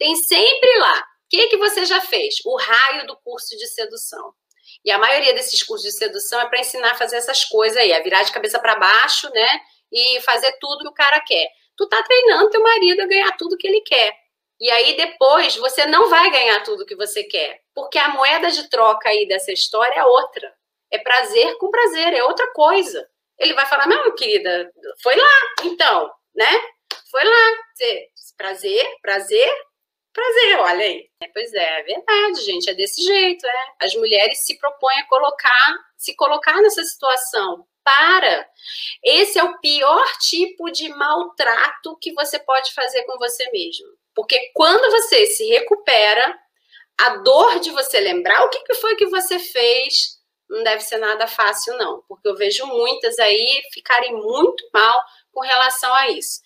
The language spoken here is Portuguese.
tem sempre lá. O que, que você já fez? O raio do curso de sedução. E a maioria desses cursos de sedução é para ensinar a fazer essas coisas aí, a virar de cabeça para baixo, né? E fazer tudo que o cara quer. Tu tá treinando teu marido a ganhar tudo que ele quer. E aí depois você não vai ganhar tudo que você quer, porque a moeda de troca aí dessa história é outra. É prazer com prazer, é outra coisa. Ele vai falar: "Não, querida, foi lá, então, né? Foi lá, prazer, prazer, prazer, olha aí. É, pois é, é verdade, gente, é desse jeito, é. As mulheres se propõem a colocar, se colocar nessa situação. Para. Esse é o pior tipo de maltrato que você pode fazer com você mesmo. Porque quando você se recupera, a dor de você lembrar o que, que foi que você fez não deve ser nada fácil, não. Porque eu vejo muitas aí ficarem muito mal com relação a isso.